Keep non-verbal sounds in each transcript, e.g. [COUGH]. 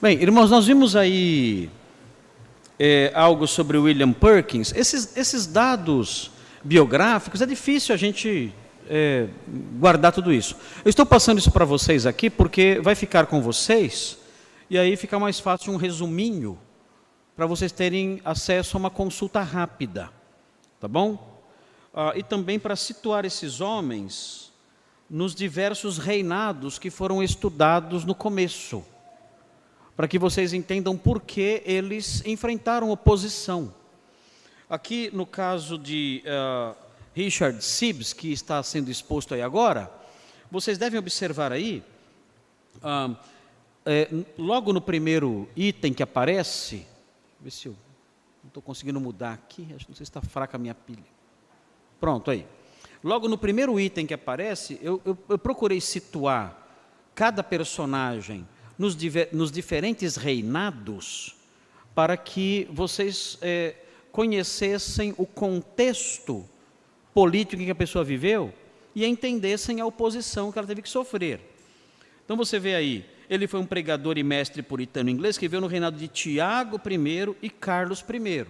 Bem, irmãos, nós vimos aí é, algo sobre William Perkins. Esses, esses dados biográficos, é difícil a gente é, guardar tudo isso. Eu estou passando isso para vocês aqui porque vai ficar com vocês e aí fica mais fácil um resuminho para vocês terem acesso a uma consulta rápida, tá bom? Ah, e também para situar esses homens nos diversos reinados que foram estudados no começo, para que vocês entendam por que eles enfrentaram oposição. Aqui no caso de uh, Richard Sibbs, que está sendo exposto aí agora, vocês devem observar aí, uh, é, logo no primeiro item que aparece, ver se eu não estou conseguindo mudar aqui, acho que não sei se está fraca a minha pilha. Pronto, aí. Logo no primeiro item que aparece, eu, eu, eu procurei situar cada personagem nos, nos, diferentes reinados para que vocês é, conhecessem o contexto político em que a pessoa viveu e entendessem a oposição que ela teve que sofrer. Então você vê aí, ele foi um pregador e mestre puritano inglês que veio no reinado de Tiago I e Carlos I.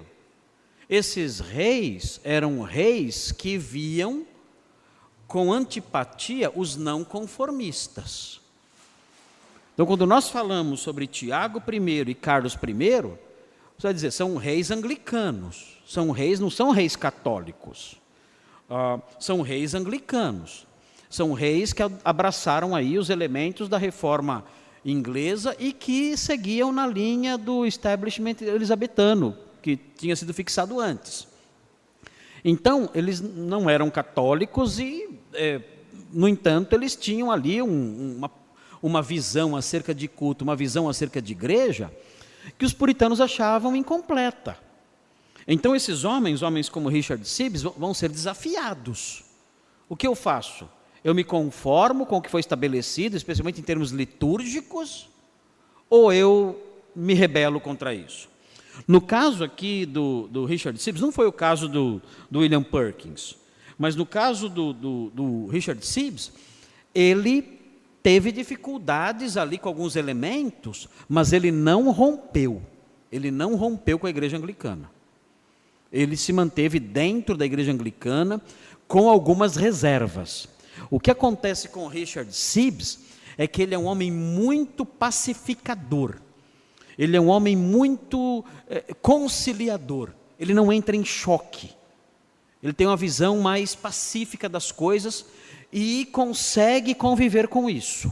Esses reis eram reis que viam com antipatia os não conformistas. Então, quando nós falamos sobre Tiago I e Carlos I, você vai dizer, são reis anglicanos, são reis, não são reis católicos, uh, são reis anglicanos, são reis que abraçaram aí os elementos da reforma inglesa e que seguiam na linha do establishment elisabetano, que tinha sido fixado antes. Então, eles não eram católicos e, é, no entanto, eles tinham ali um, uma, uma visão acerca de culto, uma visão acerca de igreja, que os puritanos achavam incompleta. Então, esses homens, homens como Richard Sibbes, vão ser desafiados. O que eu faço? Eu me conformo com o que foi estabelecido, especialmente em termos litúrgicos, ou eu me rebelo contra isso? No caso aqui do, do Richard Sibbs, não foi o caso do, do William Perkins, mas no caso do, do, do Richard Sibbs, ele teve dificuldades ali com alguns elementos, mas ele não rompeu. Ele não rompeu com a igreja anglicana. Ele se manteve dentro da igreja anglicana com algumas reservas. O que acontece com Richard Sibbs é que ele é um homem muito pacificador. Ele é um homem muito é, conciliador. Ele não entra em choque. Ele tem uma visão mais pacífica das coisas e consegue conviver com isso.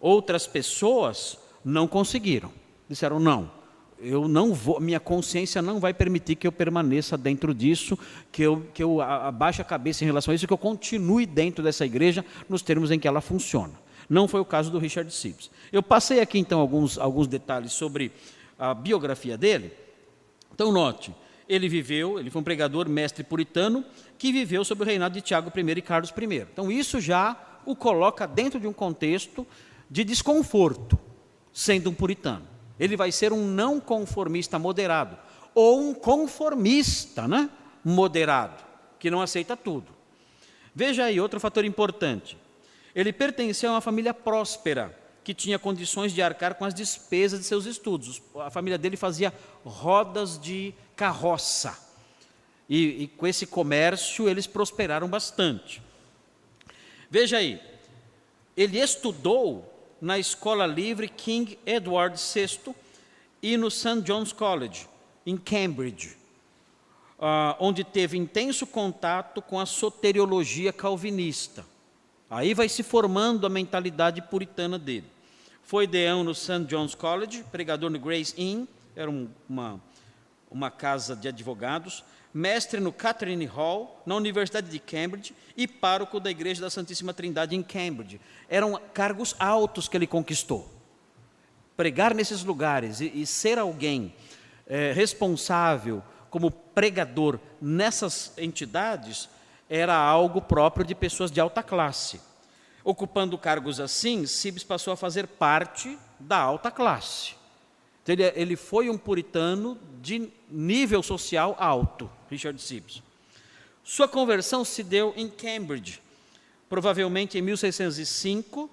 Outras pessoas não conseguiram. Disseram: não, eu não vou, minha consciência não vai permitir que eu permaneça dentro disso, que eu, que eu abaixe a cabeça em relação a isso, que eu continue dentro dessa igreja nos termos em que ela funciona. Não foi o caso do Richard Sibbs. Eu passei aqui então alguns, alguns detalhes sobre a biografia dele. Então note, ele viveu, ele foi um pregador mestre puritano que viveu sob o reinado de Tiago I e Carlos I. Então isso já o coloca dentro de um contexto de desconforto, sendo um puritano. Ele vai ser um não conformista moderado ou um conformista, né? Moderado, que não aceita tudo. Veja aí outro fator importante. Ele pertencia a uma família próspera, que tinha condições de arcar com as despesas de seus estudos. A família dele fazia rodas de carroça. E, e com esse comércio eles prosperaram bastante. Veja aí, ele estudou na Escola Livre King Edward VI e no St. John's College, em Cambridge, uh, onde teve intenso contato com a soteriologia calvinista. Aí vai se formando a mentalidade puritana dele. Foi deão no St. John's College, pregador no Grace Inn, era um, uma, uma casa de advogados, mestre no Catherine Hall, na Universidade de Cambridge, e pároco da Igreja da Santíssima Trindade em Cambridge. Eram cargos altos que ele conquistou. Pregar nesses lugares e, e ser alguém é, responsável como pregador nessas entidades era algo próprio de pessoas de alta classe. Ocupando cargos assim, Sibes passou a fazer parte da alta classe. Então, ele, ele foi um puritano de nível social alto, Richard Sibes. Sua conversão se deu em Cambridge, provavelmente em 1605,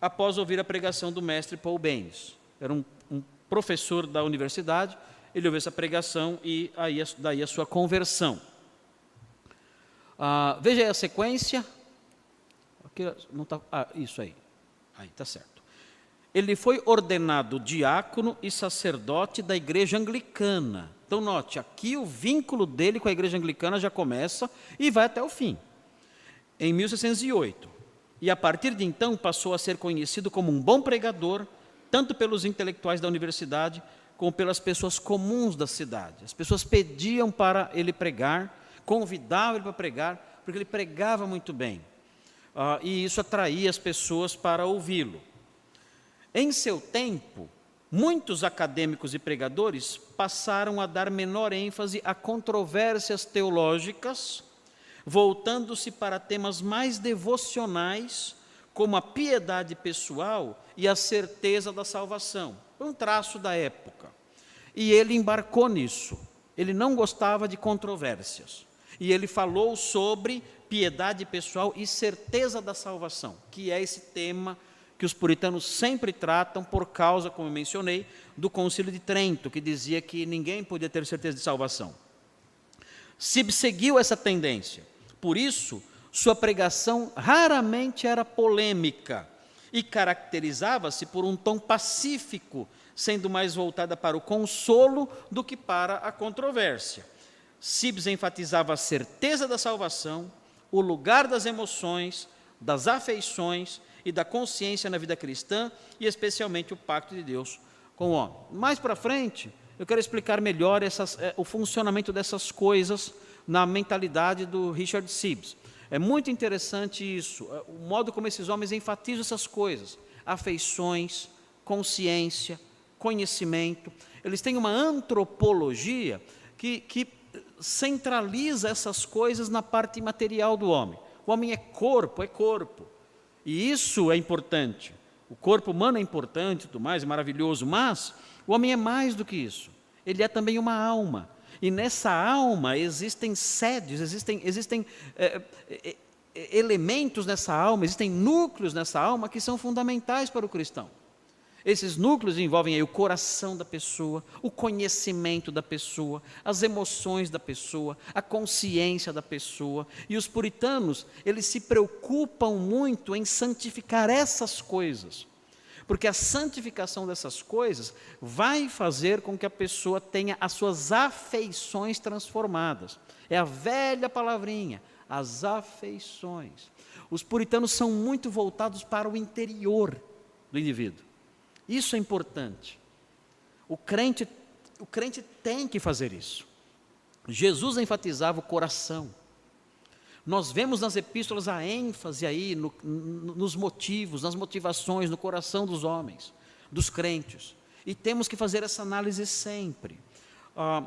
após ouvir a pregação do mestre Paul Baines. era um, um professor da universidade, ele ouviu essa pregação e aí, daí a sua conversão. Ah, veja aí a sequência. Aqui não tá, ah, isso aí. Aí, está certo. Ele foi ordenado diácono e sacerdote da igreja anglicana. Então, note, aqui o vínculo dele com a igreja anglicana já começa e vai até o fim. Em 1608. E a partir de então passou a ser conhecido como um bom pregador, tanto pelos intelectuais da universidade como pelas pessoas comuns da cidade. As pessoas pediam para ele pregar, convidavam ele para pregar, porque ele pregava muito bem. Uh, e isso atraía as pessoas para ouvi-lo. Em seu tempo, muitos acadêmicos e pregadores passaram a dar menor ênfase a controvérsias teológicas, voltando-se para temas mais devocionais, como a piedade pessoal e a certeza da salvação. Um traço da época. E ele embarcou nisso. Ele não gostava de controvérsias. E ele falou sobre piedade pessoal e certeza da salvação, que é esse tema que os puritanos sempre tratam por causa, como eu mencionei, do Concílio de Trento, que dizia que ninguém podia ter certeza de salvação. Sib seguiu essa tendência. Por isso, sua pregação raramente era polêmica e caracterizava-se por um tom pacífico, sendo mais voltada para o consolo do que para a controvérsia. Sibs enfatizava a certeza da salvação, o lugar das emoções, das afeições e da consciência na vida cristã e especialmente o pacto de Deus com o homem. Mais para frente, eu quero explicar melhor essas, é, o funcionamento dessas coisas na mentalidade do Richard Sibbs. É muito interessante isso, é, o modo como esses homens enfatizam essas coisas: afeições, consciência, conhecimento. Eles têm uma antropologia que, que centraliza essas coisas na parte material do homem. O homem é corpo, é corpo. E isso é importante. O corpo humano é importante, tudo mais, é maravilhoso, mas o homem é mais do que isso. Ele é também uma alma. E nessa alma existem sedes, existem, existem é, é, elementos nessa alma, existem núcleos nessa alma que são fundamentais para o cristão. Esses núcleos envolvem o coração da pessoa, o conhecimento da pessoa, as emoções da pessoa, a consciência da pessoa. E os puritanos, eles se preocupam muito em santificar essas coisas. Porque a santificação dessas coisas vai fazer com que a pessoa tenha as suas afeições transformadas. É a velha palavrinha, as afeições. Os puritanos são muito voltados para o interior do indivíduo. Isso é importante. O crente, o crente tem que fazer isso. Jesus enfatizava o coração. Nós vemos nas epístolas a ênfase aí no, nos motivos, nas motivações, no coração dos homens, dos crentes. E temos que fazer essa análise sempre. Ah,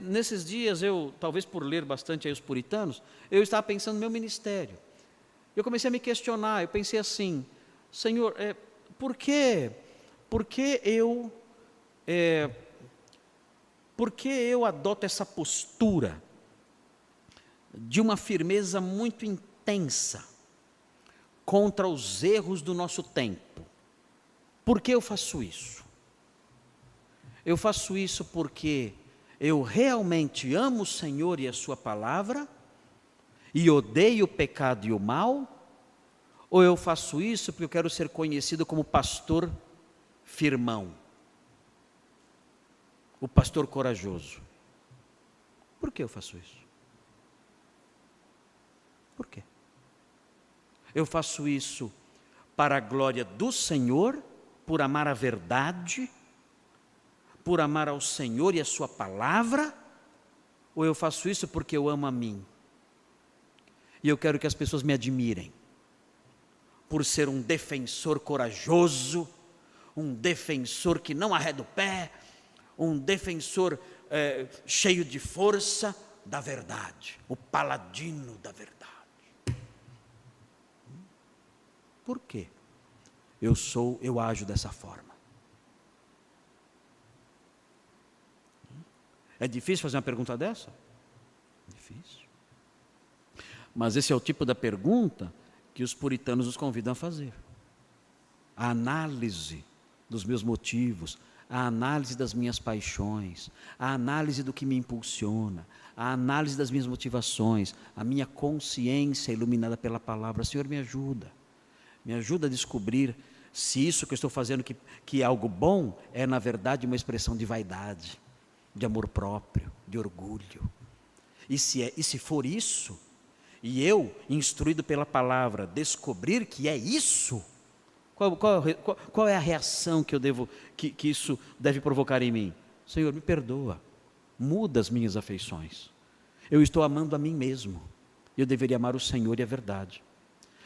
nesses dias, eu, talvez por ler bastante aí os puritanos, eu estava pensando no meu ministério. Eu comecei a me questionar, eu pensei assim, Senhor, é, por que por que eu, é, por que eu adoto essa postura de uma firmeza muito intensa contra os erros do nosso tempo? Por que eu faço isso? Eu faço isso porque eu realmente amo o Senhor e a Sua palavra e odeio o pecado e o mal? Ou eu faço isso porque eu quero ser conhecido como pastor firmão, o pastor corajoso. Por que eu faço isso? Por quê? Eu faço isso para a glória do Senhor, por amar a verdade, por amar ao Senhor e a Sua palavra, ou eu faço isso porque eu amo a mim? E eu quero que as pessoas me admirem, por ser um defensor corajoso, um defensor que não arreda o pé, um defensor é, cheio de força da verdade, o paladino da verdade. Por quê? Eu sou, eu ajo dessa forma. É difícil fazer uma pergunta dessa? Difícil. Mas esse é o tipo da pergunta que os puritanos nos convidam a fazer. A análise dos meus motivos, a análise das minhas paixões, a análise do que me impulsiona, a análise das minhas motivações, a minha consciência iluminada pela palavra. Senhor, me ajuda. Me ajuda a descobrir se isso que eu estou fazendo, que, que é algo bom, é na verdade uma expressão de vaidade, de amor próprio, de orgulho. E se, é, e se for isso, e eu, instruído pela palavra, descobrir que é isso, qual, qual, qual, é a reação que eu devo, que, que isso deve provocar em mim? Senhor, me perdoa, muda as minhas afeições. Eu estou amando a mim mesmo. Eu deveria amar o Senhor e a verdade.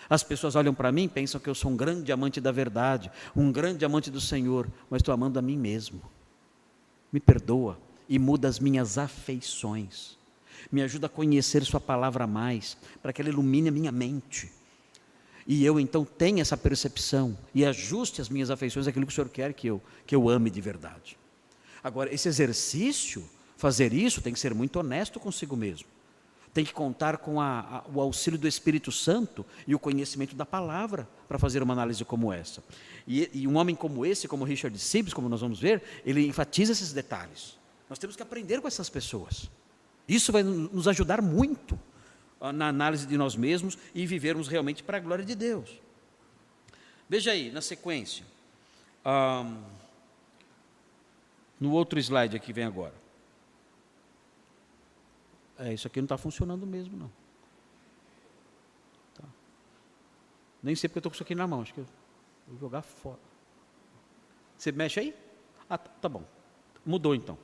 As pessoas olham para mim e pensam que eu sou um grande amante da verdade, um grande amante do Senhor, mas estou amando a mim mesmo. Me perdoa e muda as minhas afeições. Me ajuda a conhecer Sua palavra mais, para que ela ilumine a minha mente e eu então tenho essa percepção e ajuste as minhas afeições àquilo que o Senhor quer que eu, que eu ame de verdade. Agora, esse exercício, fazer isso, tem que ser muito honesto consigo mesmo. Tem que contar com a, a, o auxílio do Espírito Santo e o conhecimento da palavra para fazer uma análise como essa. E, e um homem como esse, como Richard Sibbs, como nós vamos ver, ele enfatiza esses detalhes. Nós temos que aprender com essas pessoas. Isso vai nos ajudar muito na análise de nós mesmos e vivermos realmente para a glória de Deus. Veja aí, na sequência. Um, no outro slide aqui vem agora. É, isso aqui não está funcionando mesmo, não. Tá. Nem sei porque eu estou com isso aqui na mão, acho que eu vou jogar fora. Você mexe aí? Ah, tá, tá bom. Mudou então.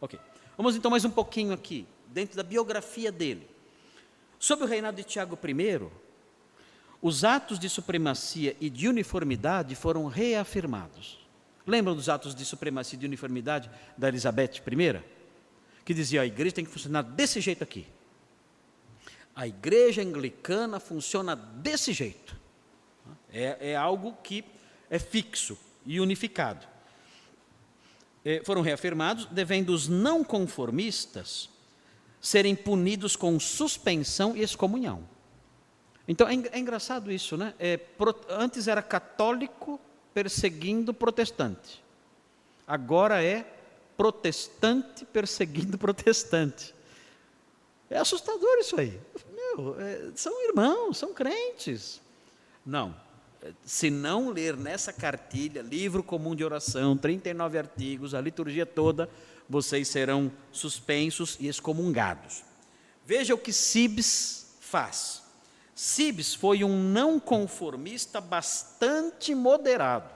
Ok. Vamos então mais um pouquinho aqui, dentro da biografia dele. Sob o reinado de Tiago I, os atos de supremacia e de uniformidade foram reafirmados. Lembram dos atos de supremacia e de uniformidade da Elizabeth I? Que dizia: a igreja tem que funcionar desse jeito aqui. A igreja anglicana funciona desse jeito. É, é algo que é fixo e unificado. É, foram reafirmados, devendo os não conformistas serem punidos com suspensão e excomunhão. Então é, é engraçado isso, né? É, antes era católico perseguindo protestante, agora é protestante perseguindo [LAUGHS] protestante. É assustador isso aí. Meu, é, são irmãos, são crentes. Não, se não ler nessa cartilha, livro comum de oração, 39 artigos, a liturgia toda, vocês serão suspensos e excomungados. Veja o que Sibes faz. Sibes foi um não conformista bastante moderado.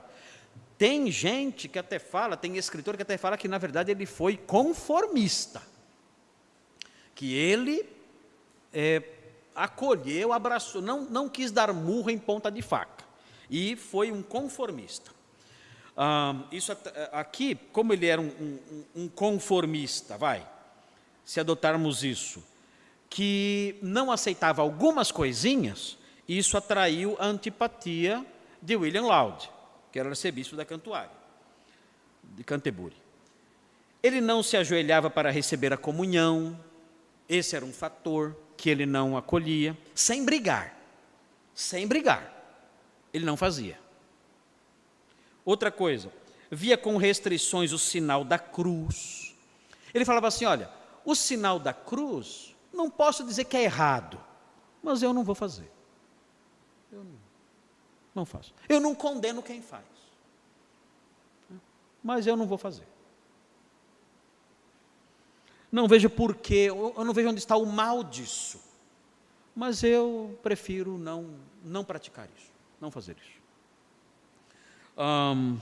Tem gente que até fala, tem escritor que até fala que na verdade ele foi conformista. Que ele é, acolheu, abraçou, não, não quis dar murro em ponta de faca. E foi um conformista. Ah, isso aqui, como ele era um, um, um conformista, vai, se adotarmos isso, que não aceitava algumas coisinhas, isso atraiu a antipatia de William Laud, que era arcebispo da Cantuária, de Canterbury. Ele não se ajoelhava para receber a comunhão, esse era um fator que ele não acolhia, sem brigar, sem brigar, ele não fazia. Outra coisa, via com restrições o sinal da cruz. Ele falava assim: olha, o sinal da cruz, não posso dizer que é errado, mas eu não vou fazer. Eu não, não faço. Eu não condeno quem faz, mas eu não vou fazer. Não vejo porquê, eu não vejo onde está o mal disso, mas eu prefiro não, não praticar isso, não fazer isso. Um,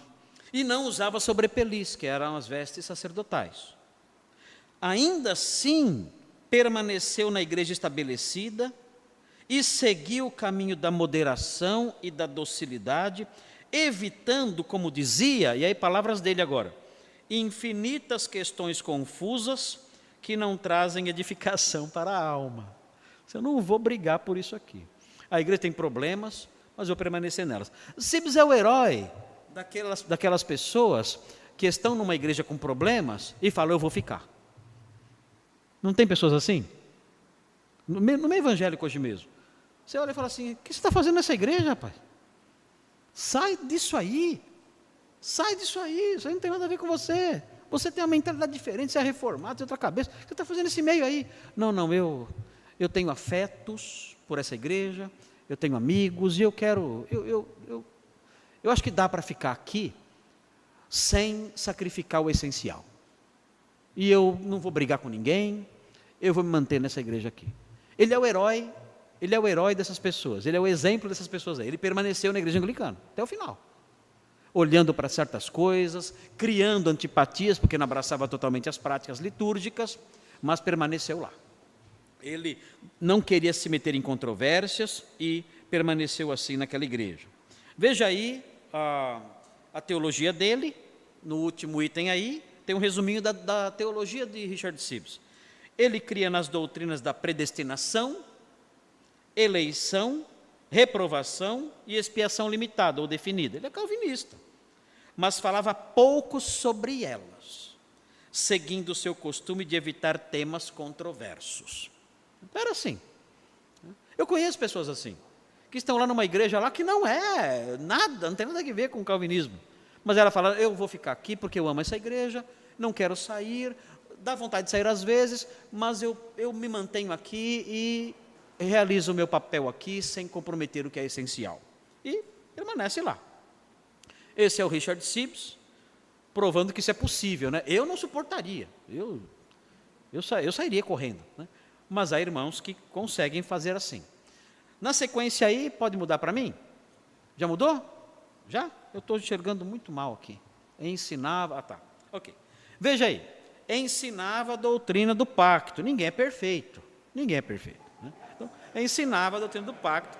e não usava sobrepelis, que eram as vestes sacerdotais. Ainda assim, permaneceu na igreja estabelecida e seguiu o caminho da moderação e da docilidade, evitando, como dizia, e aí palavras dele agora, infinitas questões confusas que não trazem edificação [LAUGHS] para a alma. Eu não vou brigar por isso aqui. A igreja tem problemas, mas eu permanecer nelas. Sibs é o herói daquelas, daquelas pessoas que estão numa igreja com problemas e falam, eu vou ficar. Não tem pessoas assim? No meio, no meio evangélico hoje mesmo. Você olha e fala assim: o que você está fazendo nessa igreja, rapaz? Sai disso aí. Sai disso aí, isso aí não tem nada a ver com você. Você tem uma mentalidade diferente, você é reformado, você tem outra cabeça. Você está fazendo esse meio aí. Não, não, eu, eu tenho afetos por essa igreja, eu tenho amigos e eu quero. Eu, eu, eu, eu acho que dá para ficar aqui sem sacrificar o essencial. E eu não vou brigar com ninguém, eu vou me manter nessa igreja aqui. Ele é o herói, ele é o herói dessas pessoas, ele é o exemplo dessas pessoas aí. Ele permaneceu na igreja anglicana até o final. Olhando para certas coisas, criando antipatias, porque não abraçava totalmente as práticas litúrgicas, mas permaneceu lá. Ele não queria se meter em controvérsias e permaneceu assim naquela igreja. Veja aí a, a teologia dele, no último item aí, tem um resuminho da, da teologia de Richard Sibbes. Ele cria nas doutrinas da predestinação, eleição, reprovação e expiação limitada ou definida. Ele é calvinista, mas falava pouco sobre elas, seguindo o seu costume de evitar temas controversos. Era assim. Eu conheço pessoas assim, que estão lá numa igreja lá que não é nada, não tem nada a ver com o calvinismo. Mas ela fala: Eu vou ficar aqui porque eu amo essa igreja, não quero sair, dá vontade de sair às vezes, mas eu, eu me mantenho aqui e realizo o meu papel aqui sem comprometer o que é essencial. E permanece lá. Esse é o Richard Sibbs, provando que isso é possível. Né? Eu não suportaria, eu, eu, sa, eu sairia correndo. Né? Mas há irmãos que conseguem fazer assim. Na sequência aí, pode mudar para mim? Já mudou? Já? Eu estou enxergando muito mal aqui. Ensinava. Ah, tá. Ok. Veja aí. Ensinava a doutrina do pacto. Ninguém é perfeito. Ninguém é perfeito. Né? Então, ensinava a doutrina do pacto,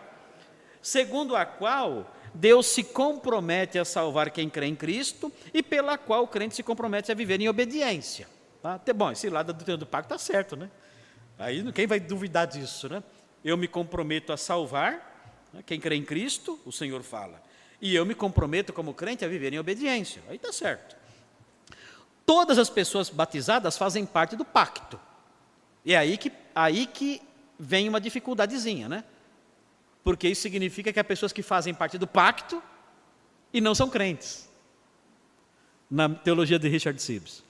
segundo a qual Deus se compromete a salvar quem crê em Cristo e pela qual o crente se compromete a viver em obediência. Tá? Bom, esse lado da doutrina do pacto está certo, né? Aí quem vai duvidar disso, né? Eu me comprometo a salvar, né? quem crê em Cristo, o Senhor fala. E eu me comprometo como crente a viver em obediência. Aí está certo. Todas as pessoas batizadas fazem parte do pacto. E é aí que, aí que vem uma dificuldadezinha, né? Porque isso significa que há pessoas que fazem parte do pacto e não são crentes. Na teologia de Richard Sibbes.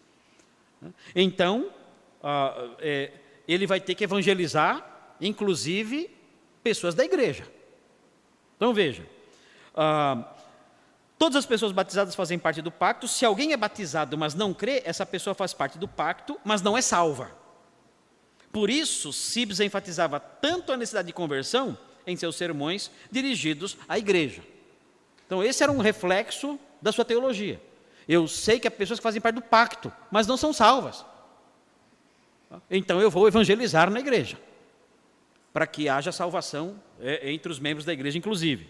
Então, uh, é, ele vai ter que evangelizar, inclusive, pessoas da igreja. Então veja, uh, Todas as pessoas batizadas fazem parte do pacto. Se alguém é batizado, mas não crê, essa pessoa faz parte do pacto, mas não é salva. Por isso, Sibs enfatizava tanto a necessidade de conversão em seus sermões dirigidos à igreja. Então, esse era um reflexo da sua teologia. Eu sei que há pessoas que fazem parte do pacto, mas não são salvas. Então, eu vou evangelizar na igreja, para que haja salvação é, entre os membros da igreja, inclusive.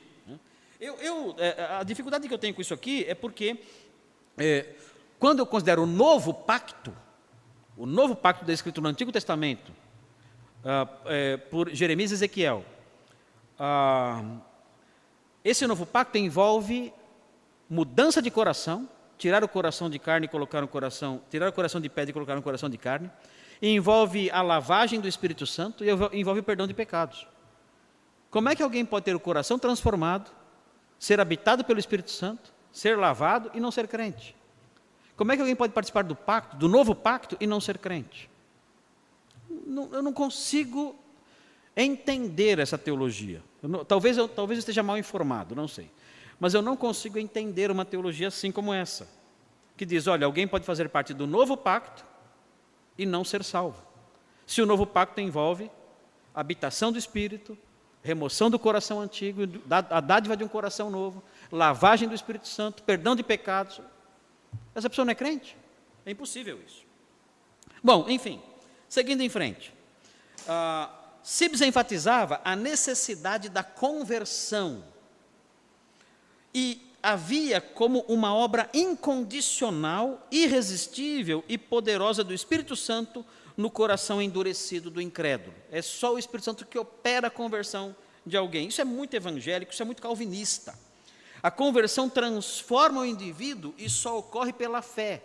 Eu, eu, é, a dificuldade que eu tenho com isso aqui é porque, é, quando eu considero o novo pacto, o novo pacto descrito no Antigo Testamento, ah, é, por Jeremias e Ezequiel, ah, esse novo pacto envolve mudança de coração, tirar o coração de carne e colocar no coração, tirar o coração de pedra e colocar no coração de carne, envolve a lavagem do Espírito Santo e envolve o perdão de pecados. Como é que alguém pode ter o coração transformado, ser habitado pelo Espírito Santo, ser lavado e não ser crente? Como é que alguém pode participar do pacto, do novo pacto, e não ser crente? Eu não consigo entender essa teologia. Eu não, talvez, eu, talvez eu esteja mal informado, não sei. Mas eu não consigo entender uma teologia assim como essa, que diz: olha, alguém pode fazer parte do novo pacto e não ser salvo. Se o novo pacto envolve habitação do Espírito, remoção do coração antigo, a dádiva de um coração novo, lavagem do Espírito Santo, perdão de pecados. Essa pessoa não é crente? É impossível isso. Bom, enfim, seguindo em frente. Uh, enfatizava a necessidade da conversão. E havia como uma obra incondicional, irresistível e poderosa do Espírito Santo no coração endurecido do incrédulo. É só o Espírito Santo que opera a conversão de alguém. Isso é muito evangélico, isso é muito calvinista. A conversão transforma o indivíduo e só ocorre pela fé.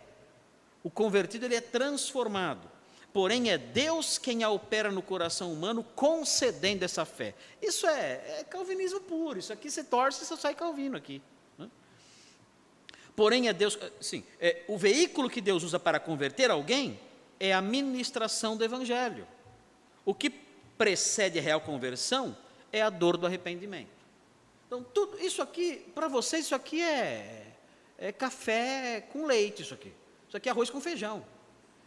O convertido ele é transformado. Porém, é Deus quem a opera no coração humano, concedendo essa fé. Isso é, é calvinismo puro. Isso aqui você torce e você sai calvino aqui. Porém é Deus, sim, é, o veículo que Deus usa para converter alguém é a ministração do Evangelho. O que precede a real conversão é a dor do arrependimento. Então, tudo isso aqui, para você, isso aqui é, é café com leite, isso aqui. Isso aqui é arroz com feijão.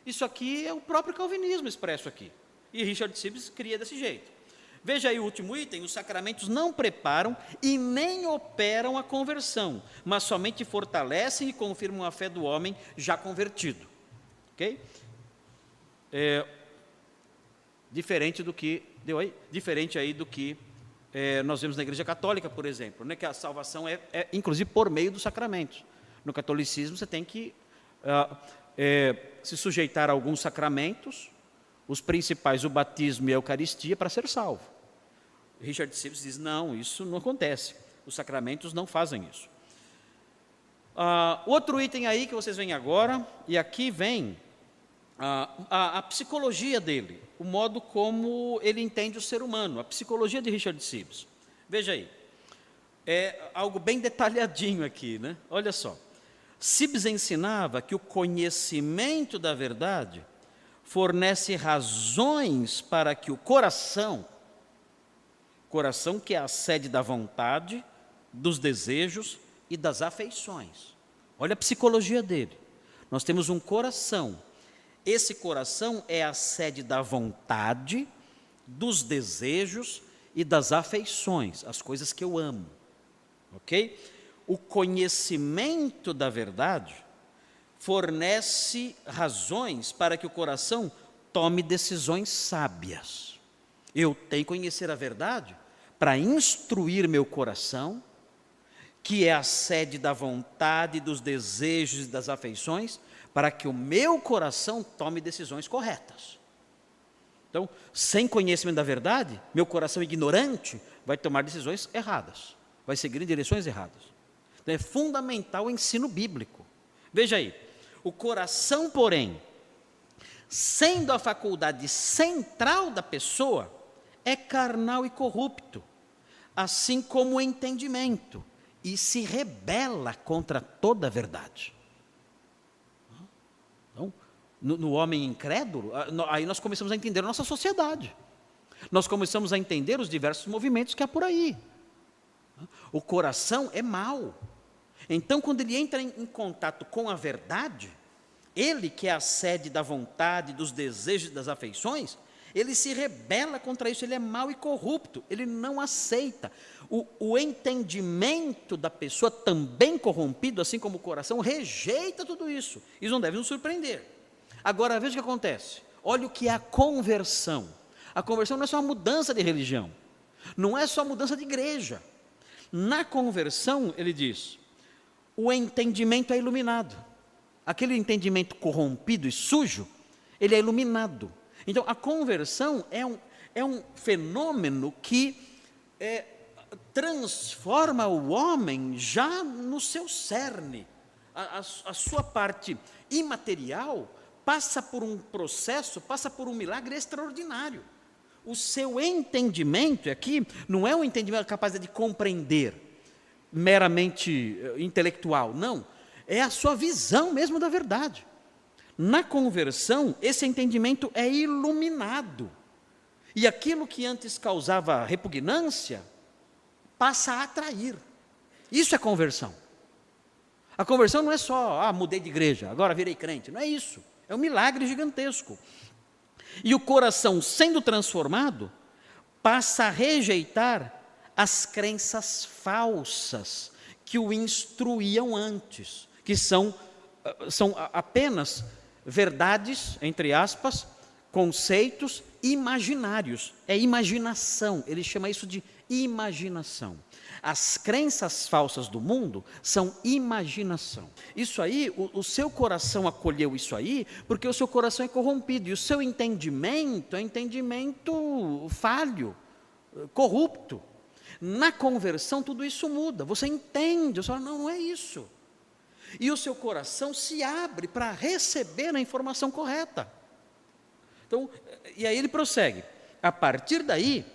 Isso aqui é o próprio calvinismo expresso aqui. E Richard Sibbes cria desse jeito. Veja aí o último item: os sacramentos não preparam e nem operam a conversão, mas somente fortalecem e confirmam a fé do homem já convertido. Ok? É, diferente do que deu aí, diferente aí do que é, nós vemos na Igreja Católica, por exemplo, né, que a salvação é, é inclusive por meio dos sacramentos. No catolicismo você tem que ah, é, se sujeitar a alguns sacramentos, os principais, o batismo e a Eucaristia, para ser salvo. Richard Sibbes diz: não, isso não acontece. Os sacramentos não fazem isso. Ah, outro item aí que vocês veem agora, e aqui vem ah, a, a, psicologia dele, o modo como ele entende o ser humano, a psicologia de Richard Sibbes. Veja aí, é algo bem detalhadinho aqui, né? Olha só. Sibbes ensinava que o conhecimento da verdade fornece razões para que o coração Coração que é a sede da vontade, dos desejos e das afeições. Olha a psicologia dele. Nós temos um coração. Esse coração é a sede da vontade, dos desejos e das afeições, as coisas que eu amo. Ok? O conhecimento da verdade fornece razões para que o coração tome decisões sábias. Eu tenho que conhecer a verdade para instruir meu coração, que é a sede da vontade, dos desejos e das afeições, para que o meu coração tome decisões corretas. Então, sem conhecimento da verdade, meu coração ignorante vai tomar decisões erradas, vai seguir em direções erradas. Então, é fundamental o ensino bíblico. Veja aí, o coração, porém, sendo a faculdade central da pessoa, é carnal e corrupto assim como o entendimento, e se rebela contra toda a verdade. Então, no, no homem incrédulo, aí nós começamos a entender a nossa sociedade. Nós começamos a entender os diversos movimentos que há por aí. O coração é mau. Então, quando ele entra em, em contato com a verdade, ele que é a sede da vontade, dos desejos das afeições, ele se rebela contra isso, ele é mau e corrupto, ele não aceita. O, o, entendimento da pessoa, também corrompido, assim como o coração, rejeita tudo isso. Isso não deve nos surpreender. Agora, veja o que acontece. Olha o que é a conversão. A conversão não é só uma mudança de religião, não é só mudança de igreja. Na conversão, ele diz, o entendimento é iluminado. Aquele entendimento corrompido e sujo, ele é iluminado. Então, a conversão é um, é um fenômeno que é, transforma o homem já no seu cerne. A, a, a sua parte imaterial passa por um processo, passa por um milagre extraordinário. O seu entendimento aqui não é um entendimento capaz de compreender, meramente eh, intelectual, não. É a sua visão mesmo da verdade. Na conversão, esse entendimento é iluminado. E aquilo que antes causava repugnância passa a atrair. Isso é conversão. A conversão não é só, ah, mudei de igreja, agora virei crente. Não é isso. É um milagre gigantesco. E o coração, sendo transformado, passa a rejeitar as crenças falsas que o instruíam antes, que são, ah, são apenas verdades, entre aspas, conceitos imaginários. É imaginação, ele chama isso de imaginação. As crenças falsas do mundo são imaginação. Isso aí, o, o, seu coração acolheu isso aí, porque o seu coração é corrompido, e o seu entendimento é entendimento falho, corrupto. Na conversão, tudo isso muda. Você entende, você fala, não, não é isso e o seu coração se abre para receber a informação correta. Então, e aí ele prossegue. A partir daí,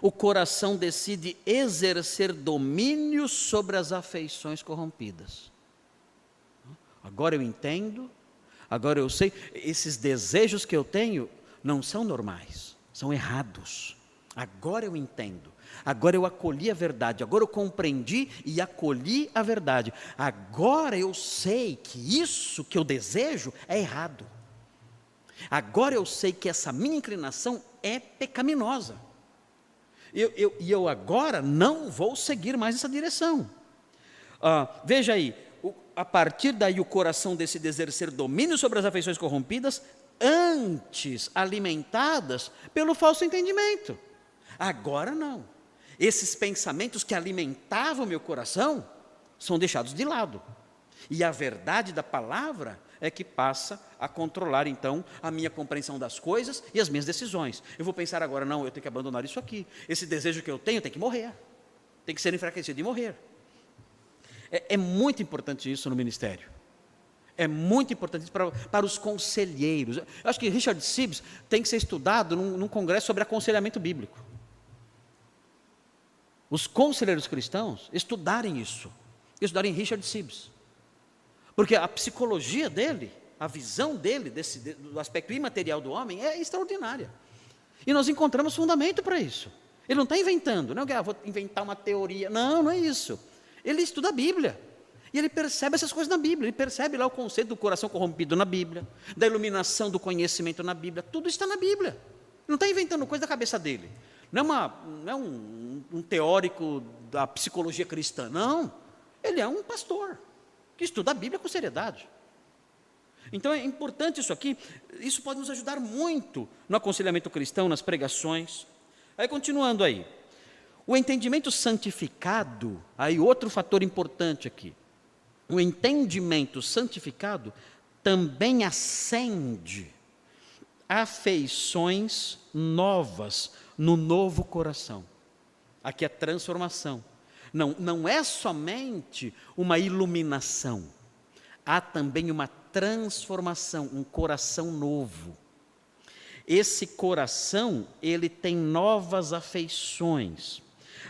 o coração decide exercer domínio sobre as afeições corrompidas. Agora eu entendo, agora eu sei, esses desejos que eu tenho não são normais, são errados. Agora eu entendo. Agora eu acolhi a verdade, agora eu compreendi e acolhi a verdade. Agora eu sei que isso que eu desejo é errado. Agora eu sei que essa minha inclinação é pecaminosa. E eu, eu, eu, agora não vou seguir mais essa direção. Ah, veja aí, o, a partir daí o coração decide exercer domínio sobre as afeições corrompidas, antes alimentadas pelo falso entendimento. Agora não. Esses pensamentos que alimentavam meu coração são deixados de lado. E a verdade da palavra é que passa a controlar então a minha compreensão das coisas e as minhas decisões. Eu vou pensar agora, não, eu tenho que abandonar isso aqui. Esse desejo que eu tenho tem que morrer. Tem que ser enfraquecido e morrer. É, é muito importante isso no ministério. É muito importante para, para os conselheiros. Eu acho que Richard Sibbs tem que ser estudado num, num congresso sobre aconselhamento bíblico os conselheiros cristãos estudarem isso, estudarem Richard Sibbs. Porque a psicologia dele, a visão dele desse, do aspecto imaterial do homem é extraordinária. E nós encontramos fundamento para isso. Ele não está inventando, não é ah, vou inventar uma teoria. Não, não é isso. Ele estuda a Bíblia. E ele percebe essas coisas na Bíblia. Ele percebe lá o conceito do coração corrompido na Bíblia, da iluminação do conhecimento na Bíblia. Tudo está na Bíblia. Ele não está inventando coisa da cabeça dele. Não é, uma, não é um, um teórico da psicologia cristã, não. Ele é um pastor que estuda a Bíblia com seriedade. Então é importante isso aqui, isso pode nos ajudar muito no aconselhamento cristão, nas pregações. Aí continuando aí. O entendimento santificado, aí outro fator importante aqui. O entendimento santificado também acende afeições novas no novo coração. Aqui é transformação. Não, não é somente uma iluminação, há também uma transformação, um coração novo. Esse coração, ele tem novas afeições.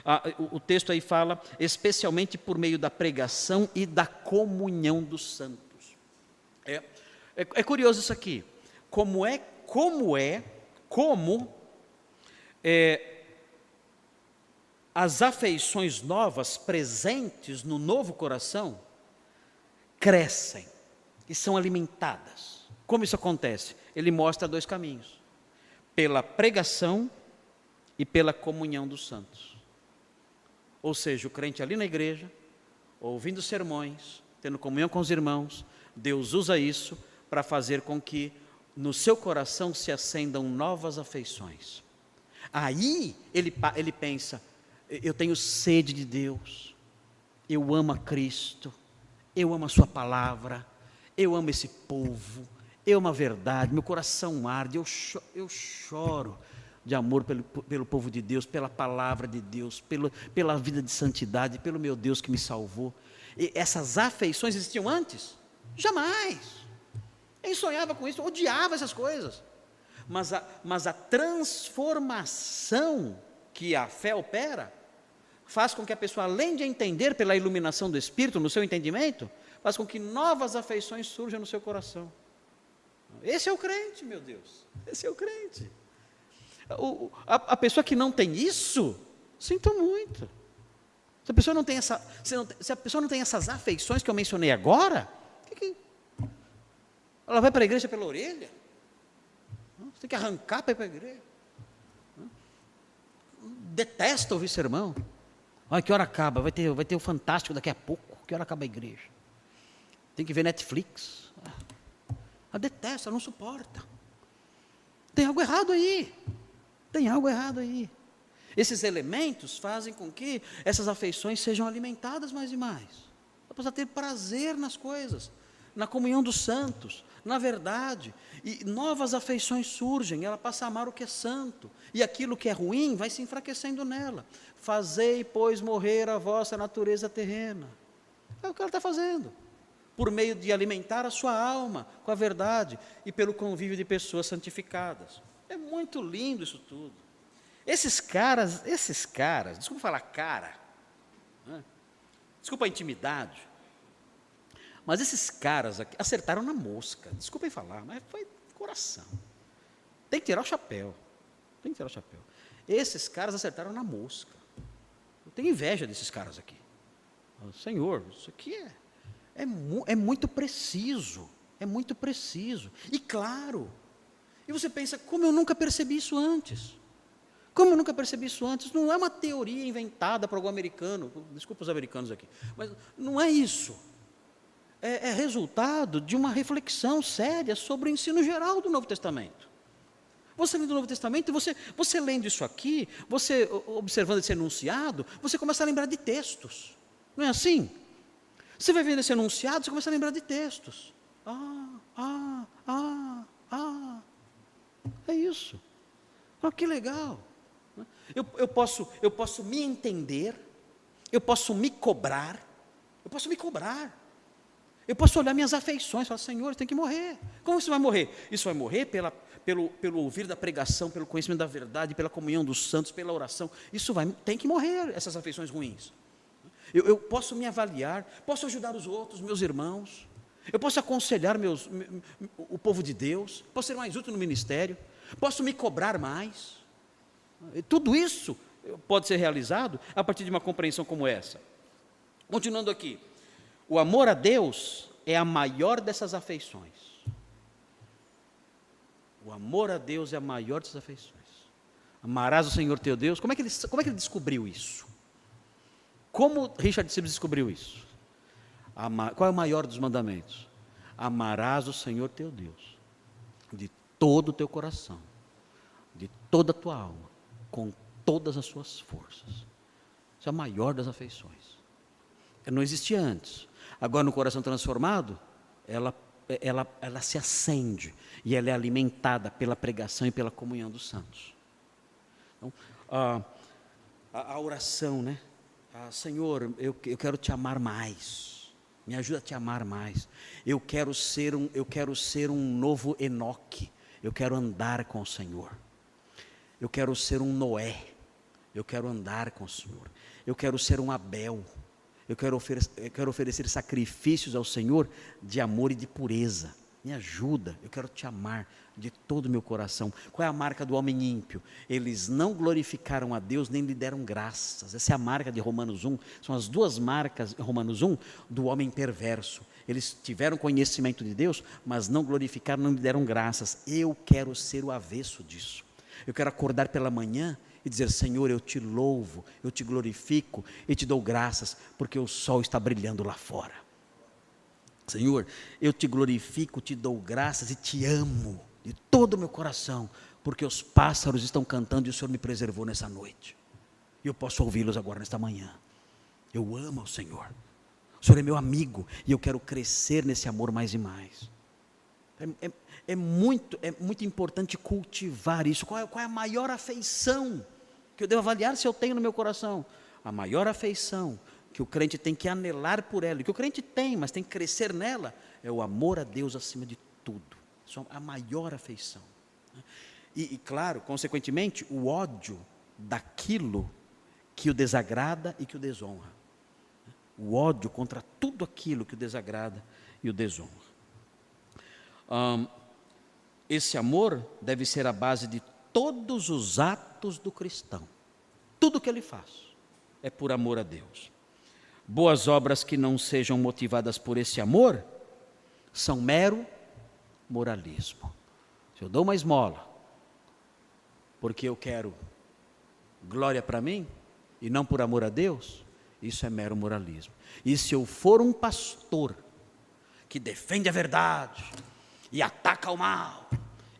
Ah, o, o texto aí fala, especialmente por meio da pregação e da comunhão dos santos. É, é, é curioso isso aqui. Como é, como é, como é, as afeições novas presentes no novo coração crescem e são alimentadas. Como isso acontece? Ele mostra dois caminhos: pela pregação e pela comunhão dos santos. Ou seja, o crente ali na igreja, ouvindo sermões, tendo comunhão com os irmãos, Deus usa isso para fazer com que no seu coração se acendam novas afeições. Aí ele, ele pensa: eu tenho sede de Deus, eu amo a Cristo, eu amo a Sua palavra, eu amo esse povo, eu amo a verdade, meu coração arde, eu, cho eu choro de amor pelo, pelo povo de Deus, pela palavra de Deus, pelo, pela vida de santidade, pelo meu Deus que me salvou. E essas afeições existiam antes? Jamais. Ele sonhava com isso, odiava essas coisas mas a, mas a transformação que a fé opera faz com que a pessoa, além de entender pela iluminação do Espírito, no seu entendimento, faz com que novas afeições surjam no seu coração. Esse é o crente, meu Deus. Esse é o crente. O, a, a, pessoa que não tem isso, sinto muito. Se a pessoa não tem essa, se, não, se a pessoa não tem essas afeições que eu mencionei agora, que que, ela vai para a igreja pela orelha? Tem que arrancar para ir para a igreja. Detesta ouvir sermão. Olha, que hora acaba? Vai ter, vai ter o Fantástico daqui a pouco. Que hora acaba a igreja? Tem que ver Netflix. Ela detesta, ela não suporta. Tem algo errado aí. Tem algo errado aí. Esses elementos fazem com que essas afeições sejam alimentadas mais e mais. Ela precisa ter prazer nas coisas na comunhão dos santos, na verdade, e novas afeições surgem, ela passa a amar o que é santo, e aquilo que é ruim vai se enfraquecendo nela. Fazei, pois, morrer a vossa natureza terrena. É o que ela está fazendo, por meio de alimentar a sua alma com a verdade e pelo convívio de pessoas santificadas. É muito lindo isso tudo. Esses caras, esses caras, desculpa falar cara, né? desculpa a intimidade, Mas esses caras aqui acertaram na mosca. Desculpem falar, mas foi coração. Tem que tirar o chapéu. Tem que tirar o chapéu. Esses caras acertaram na mosca. Eu tenho inveja desses caras aqui. Senhor, isso aqui é, é, é muito preciso. É muito preciso. E claro. E você pensa, como eu nunca percebi isso antes? Como eu nunca percebi isso antes? Não é uma teoria inventada por algum americano. Desculpa os americanos aqui. Mas não é isso. É, é resultado de uma reflexão séria sobre o ensino geral do Novo Testamento. Você lendo o Novo Testamento, você, você lendo isso aqui, você observando esse enunciado, você começa a lembrar de textos. Não é assim? Você vai vendo esse enunciado, você começa a lembrar de textos. Ah, ah, ah, ah. É isso. Oh, que legal. Eu, eu, posso, eu posso me entender, eu posso me cobrar, eu posso me cobrar. Eu posso olhar minhas afeições e falar, Senhor, tem que morrer. Como isso vai morrer? Isso vai morrer pela, pelo, pelo ouvir da pregação, pelo conhecimento da verdade, pela comunhão dos santos, pela oração. Isso vai, tem que morrer, essas afeições ruins. Eu, eu posso me avaliar, posso ajudar os outros, meus irmãos. Eu posso aconselhar meus, o povo de Deus, posso ser mais útil no ministério, posso me cobrar mais. Tudo isso pode ser realizado a partir de uma compreensão como essa. Continuando aqui, o amor a Deus é a maior dessas afeições. O amor a Deus é a maior dessas afeições. Amarás o Senhor teu Deus. Como é que ele, como é que ele descobriu isso? Como Richard Sibbs descobriu isso? Amar, qual é o maior dos mandamentos? Amarás o Senhor teu Deus de todo o teu coração, de toda a tua alma, com todas as suas forças. Isso é a maior das afeições. Não existia antes. Agora, no coração transformado, ela, ela, ela se acende e ela é alimentada pela pregação e pela comunhão dos santos. Então, a, a, oração, né? Ah, Senhor, eu, eu quero te amar mais. Me ajuda a te amar mais. Eu quero ser um, eu quero ser um novo Enoque. Eu quero andar com o Senhor. Eu quero ser um Noé. Eu quero andar com o Senhor. Eu quero ser um Abel. Eu quero, oferecer, eu quero oferecer sacrifícios ao Senhor de amor e de pureza. Me ajuda, eu quero te amar de todo o meu coração. Qual é a marca do homem ímpio? Eles não glorificaram a Deus nem lhe deram graças. Essa é a marca de Romanos 1. São as duas marcas, Romanos 1, do homem perverso. Eles tiveram conhecimento de Deus, mas não glorificaram, não lhe deram graças. Eu quero ser o avesso disso. Eu quero acordar pela manhã e dizer: Senhor, eu te louvo, eu te glorifico e te dou graças, porque o sol está brilhando lá fora. Senhor, eu te glorifico, te dou graças e te amo de todo o meu coração, porque os pássaros estão cantando e o Senhor me preservou nessa noite. E eu posso ouvi-los agora nesta manhã. Eu amo o Senhor. O Senhor é meu amigo e eu quero crescer nesse amor mais e mais. É, é, é muito, é muito importante cultivar isso. Qual é, qual é a maior afeição que eu devo avaliar se eu tenho no meu coração? A maior afeição que o crente tem que anelar por ela, e que o crente tem, mas tem que crescer nela, é o amor a Deus acima de tudo. Isso é a maior afeição. E, e claro, consequentemente, o ódio daquilo que o desagrada e que o desonra. O ódio contra tudo aquilo que o desagrada e o desonra. Esse amor deve ser a base de todos os atos do cristão. Tudo que ele faz é por amor a Deus. Boas obras que não sejam motivadas por esse amor são mero moralismo. Se eu dou uma esmola porque eu quero glória para mim e não por amor a Deus, isso é mero moralismo. E se eu for um pastor que defende a verdade e ataca o mal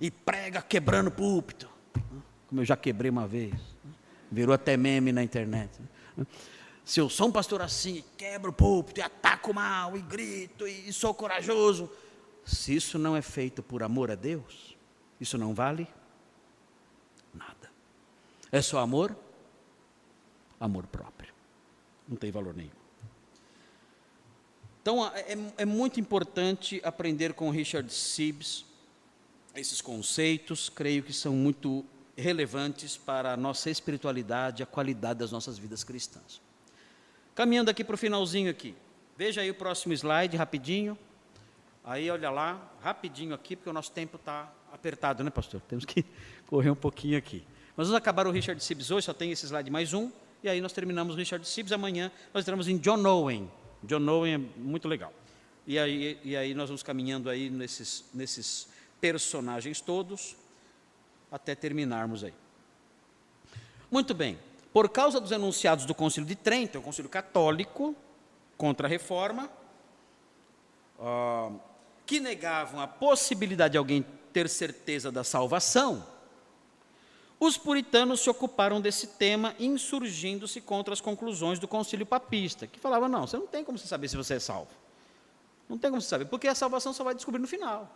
e prega quebrando púlpito, como eu já quebrei uma vez, virou até meme na internet se eu sou um pastor assim, quebro o púlpito, e ataco mal, e grito, e sou corajoso, se isso não é feito por amor a Deus, isso não vale nada. É só amor? Amor próprio. Não tem valor nenhum. Então, é, é muito importante aprender com Richard Sibbs esses conceitos, creio que são muito relevantes para a nossa espiritualidade, a qualidade das nossas vidas cristãs. Caminhando aqui para o finalzinho aqui. Veja aí o próximo slide, rapidinho. Aí, olha lá, rapidinho aqui, porque o nosso tempo está apertado, né, pastor? Temos que [LAUGHS] correr um pouquinho aqui. Nós vamos acabar o Richard Sibbs hoje, só tem esse slide mais um, e aí nós terminamos o Richard Sibbs. Amanhã nós entramos em John Owen. John Owen é muito legal. E aí, e aí nós vamos caminhando aí nesses, nesses personagens todos, até terminarmos aí. Muito bem. Por causa dos enunciados do Concílio de Trento, o Concílio Católico, contra a reforma, uh, que negavam a possibilidade de alguém ter certeza da salvação, os puritanos se ocuparam desse tema, insurgindo-se contra as conclusões do concílio papista, que falava: não, você não tem como saber se você é salvo. Não tem como saber, porque a salvação só vai descobrir no final.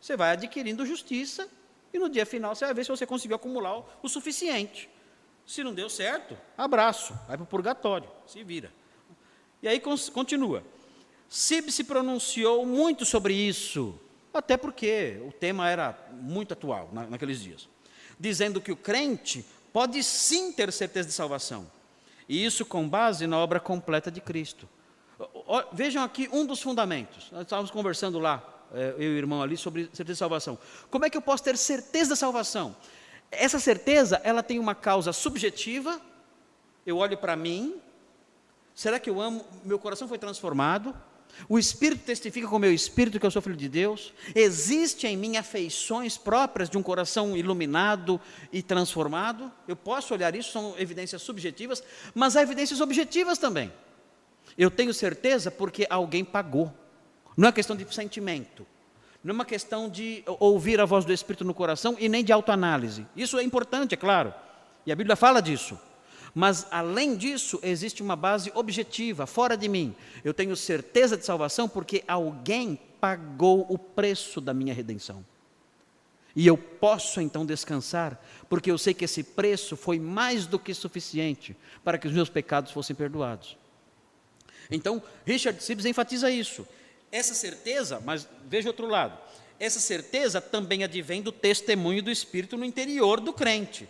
Você vai adquirindo justiça e no dia final você vai ver se você conseguiu acumular o suficiente. Se não deu certo, abraço, vai para o purgatório, se vira. E aí continua. Sib se pronunciou muito sobre isso, até porque o tema era muito atual naqueles dias, dizendo que o crente pode sim ter certeza de salvação, e isso com base na obra completa de Cristo. Vejam aqui um dos fundamentos. Nós estávamos conversando lá, eu e o irmão ali, sobre certeza de salvação. Como é que eu posso ter certeza da salvação? Essa certeza, ela tem uma causa subjetiva. Eu olho para mim. Será que eu amo? Meu coração foi transformado. O Espírito testifica com o meu espírito que eu sou filho de Deus. Existem em mim afeições próprias de um coração iluminado e transformado. Eu posso olhar isso, são evidências subjetivas, mas há evidências objetivas também. Eu tenho certeza porque alguém pagou. Não é questão de sentimento. Não é uma questão de ouvir a voz do Espírito no coração e nem de autoanálise. Isso é importante, é claro. E a Bíblia fala disso. Mas, além disso, existe uma base objetiva, fora de mim. Eu tenho certeza de salvação porque alguém pagou o preço da minha redenção. E eu posso então descansar, porque eu sei que esse preço foi mais do que suficiente para que os meus pecados fossem perdoados. Então, Richard Sibbs enfatiza isso. Essa certeza, mas veja outro lado, essa certeza também advém do testemunho do Espírito no interior do crente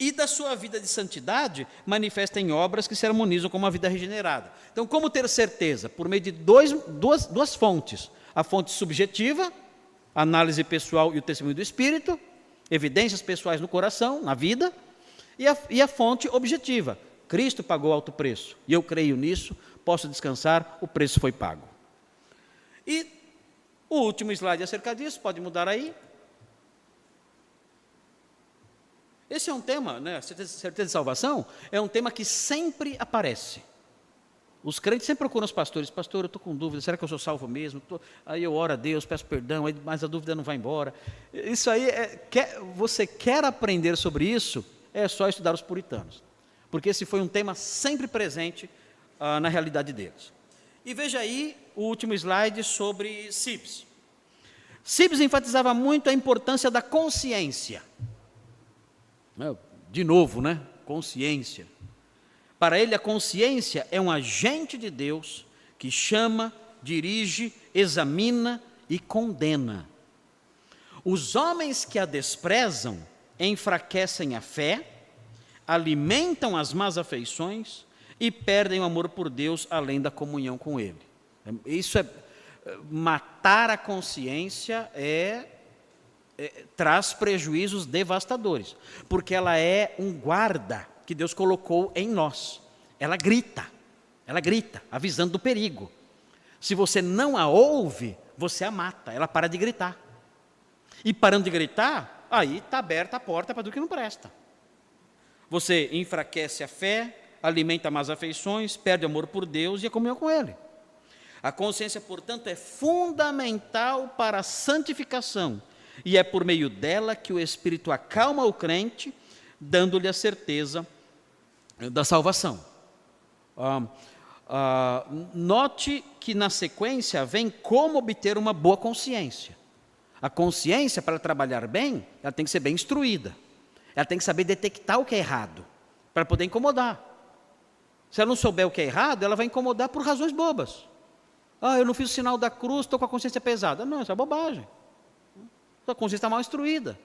e da sua vida de santidade manifesta em obras que se harmonizam com uma vida regenerada. Então, como ter certeza? Por meio de dois, duas, duas fontes: a fonte subjetiva, análise pessoal e o testemunho do Espírito, evidências pessoais no coração, na vida, e a, e a fonte objetiva: Cristo pagou alto preço, e eu creio nisso, posso descansar, o preço foi pago. E o último slide acerca disso, pode mudar aí. Esse é um tema, né, certeza, de salvação, é um tema que sempre aparece. Os crentes sempre procuram os pastores, pastor, eu estou com dúvida, será que eu sou salvo mesmo? Tô... Aí eu oro a Deus, peço perdão, mas a dúvida não vai embora. Isso aí, é, quer, você quer aprender sobre isso, é só estudar os puritanos. Porque esse foi um tema sempre presente ah, na realidade deles. E veja aí o último slide sobre Sibbs. Sibbs enfatizava muito a importância da consciência. De novo, né? Consciência. Para ele, a consciência é um agente de Deus que chama, dirige, examina e condena. Os homens que a desprezam enfraquecem a fé, alimentam as más afeições e perdem o amor por Deus além da comunhão com Ele. Isso é matar a consciência é, é, traz prejuízos devastadores, porque ela é um guarda que Deus colocou em nós. Ela grita, ela grita, avisando do perigo. Se você não a ouve, você a mata, ela para de gritar. E parando de gritar, aí está aberta a porta para tudo que não presta. Você enfraquece a fé, alimenta más afeições, perde amor por Deus e a comunhão com Ele. A consciência, portanto, é fundamental para a santificação e é por meio dela que o Espírito acalma o crente, dando-lhe a certeza da salvação. Ah, ah, note que na sequência vem como obter uma boa consciência. A consciência, para trabalhar bem, ela tem que ser bem instruída. Ela tem que saber detectar o que é errado, para poder incomodar. Se ela não souber o que é errado, ela vai incomodar por razões bobas. Ah, eu não fiz o sinal da cruz, estou com a consciência pesada. Não, isso é bobagem. Sua consciência está mal instruída.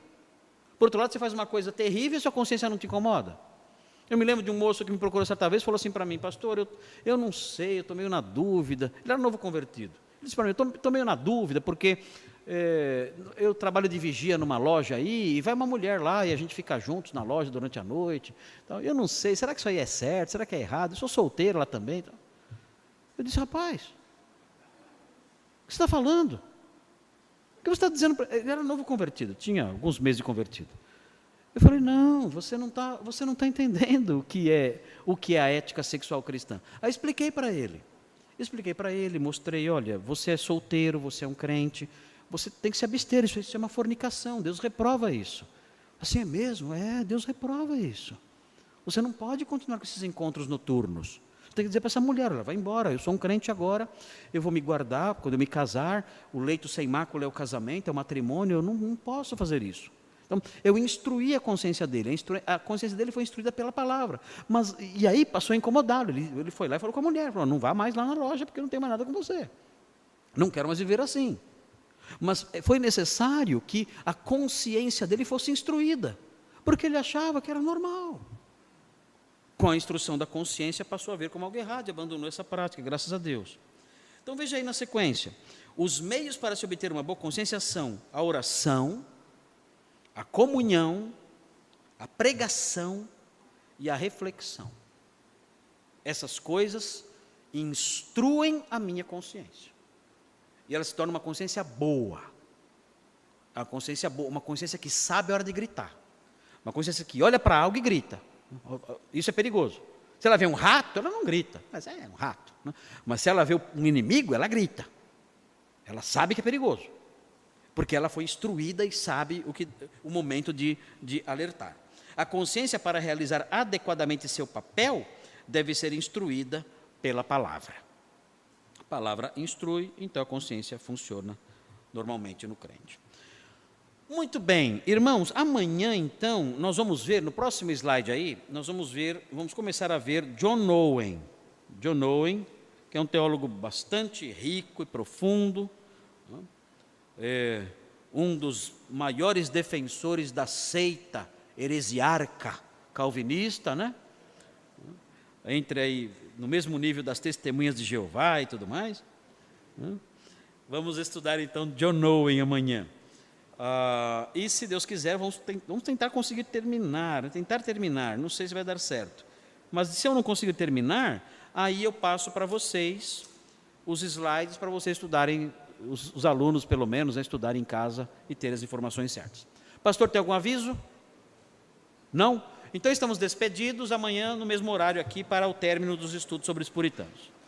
Por outro lado, você faz uma coisa terrível e sua consciência não te incomoda. Eu me lembro de um moço que me procurou certa vez, falou assim para mim, pastor, eu, eu não sei, eu estou meio na dúvida. Ele era novo convertido. Ele disse para mim, eu estou meio na dúvida, porque é, eu trabalho de vigia numa loja aí, e vai uma mulher lá e a gente fica juntos na loja durante a noite. Então, eu não sei, será que isso aí é certo? Será que é errado? Eu sou solteiro lá também. Então, eu disse, rapaz, o que você está falando? O que você está dizendo? Ele era novo convertido, tinha alguns meses de convertido. Eu falei, não, você não está, você não está entendendo o que é o que é a ética sexual cristã. Aí expliquei para ele. Expliquei para ele, mostrei, olha, você é solteiro, você é um crente, você tem que se abster, isso, isso é uma fornicação, Deus reprova isso. Assim é mesmo? É, Deus reprova isso. Você não pode continuar com esses encontros noturnos. Você tem que dizer para essa mulher, ela vai embora, eu sou um crente agora, eu vou me guardar, quando eu me casar, o leito sem mácula é o casamento, é o matrimônio, eu não, não posso fazer isso. Então, eu instruí a consciência dele, a, consciência dele foi instruída pela palavra. Mas, e aí passou a incomodá-lo. Ele, ele foi lá e falou com a mulher: falou, não vá mais lá na loja porque eu não tenho mais nada com você. Não quero mais viver assim. Mas foi necessário que a consciência dele fosse instruída, porque ele achava que era normal. Com a instrução da consciência, passou a ver como algo errado e abandonou essa prática, graças a Deus. Então veja aí na sequência: os meios para se obter uma boa consciência são a oração, a comunhão, a pregação e a reflexão. Essas coisas instruem a minha consciência. E ela se torna uma consciência boa. Uma consciência boa, uma consciência que sabe a hora de gritar. Uma consciência que olha para algo e grita. Isso é perigoso. Se ela vê um rato, ela não grita, mas é um rato. Né? Mas se ela vê um inimigo, ela grita. Ela sabe que é perigoso porque ela foi instruída e sabe o, que, o momento de, de alertar. A consciência, para realizar adequadamente seu papel, deve ser instruída pela palavra. Palavra instrui, então a consciência funciona normalmente no crente. Muito bem, irmãos, amanhã então nós vamos ver, no próximo slide aí, nós vamos ver, vamos começar a ver John Owen. John Owen, que é um teólogo bastante rico e profundo, é, um dos maiores defensores da seita heresiarca calvinista, né? Entre aí no mesmo nível das testemunhas de Jeová e tudo mais. Né? Vamos estudar então John Owen amanhã. Ah, e se Deus quiser, vamos, vamos tentar conseguir terminar, tentar terminar. Não sei se vai dar certo. Mas se eu não conseguir terminar, aí eu passo para vocês os slides para vocês estudarem os, os alunos, pelo menos, a estudar em casa e ter as informações certas. Pastor, tem algum aviso? Não? Então estamos despedidos amanhã no mesmo horário aqui para o término dos estudos sobre os puritanos.